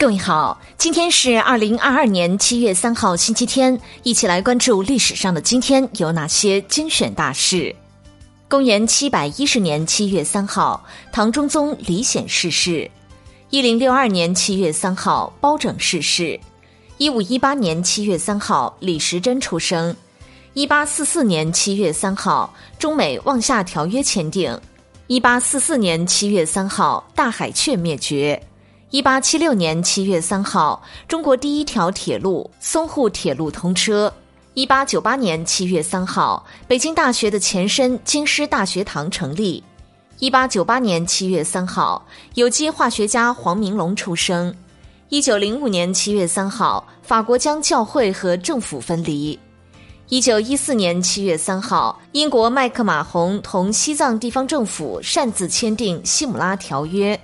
各位好，今天是二零二二年七月三号，星期天，一起来关注历史上的今天有哪些精选大事。公元七百一十年七月三号，唐中宗李显逝世；一零六二年七月三号，包拯逝世；一五一八年七月三号，李时珍出生；一八四四年七月三号，中美望厦条约签订；一八四四年七月三号，大海雀灭绝。一八七六年七月三号，中国第一条铁路淞沪铁路通车。一八九八年七月三号，北京大学的前身京师大学堂成立。一八九八年七月三号，有机化学家黄明龙出生。一九零五年七月三号，法国将教会和政府分离。一九一四年七月三号，英国麦克马洪同西藏地方政府擅自签订《西姆拉条约》。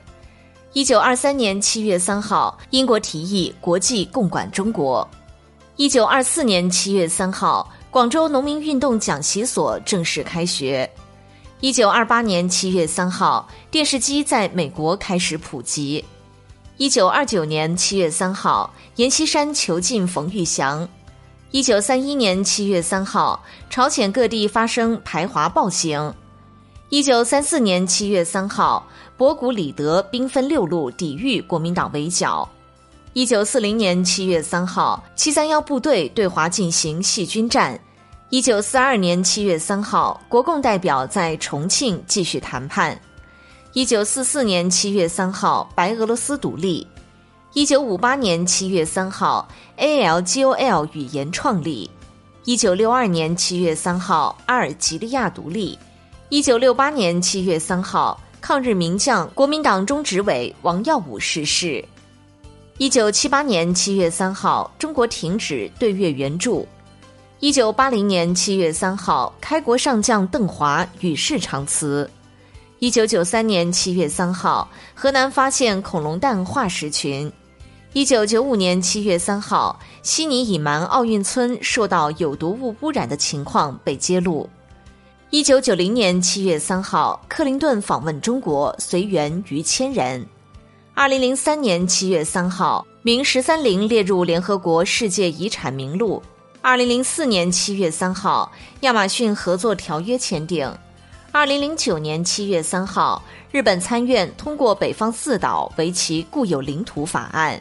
一九二三年七月三号，英国提议国际共管中国。一九二四年七月三号，广州农民运动讲习所正式开学。一九二八年七月三号，电视机在美国开始普及。一九二九年七月三号，阎锡山囚禁冯玉祥。一九三一年七月三号，朝鲜各地发生排华暴行。一九三四年七月三号。博古里德兵分六路抵御国民党围剿。一九四零年七月三号，七三幺部队对华进行细菌战。一九四二年七月三号，国共代表在重庆继续谈判。一九四四年七月三号，白俄罗斯独立。一九五八年七月三号，ALGOL 语言创立。一九六二年七月三号，阿尔及利亚独立。一九六八年七月三号。抗日名将、国民党中执委王耀武逝世。一九七八年七月三号，中国停止对越援助。一九八零年七月三号，开国上将邓华与世长辞。一九九三年七月三号，河南发现恐龙蛋化石群。一九九五年七月三号，悉尼隐瞒奥运村受到有毒物污染的情况被揭露。一九九零年七月三号，克林顿访问中国，随员逾千人。二零零三年七月三号，明十三陵列入联合国世界遗产名录。二零零四年七月三号，亚马逊合作条约签订。二零零九年七月三号，日本参院通过北方四岛为其固有领土法案。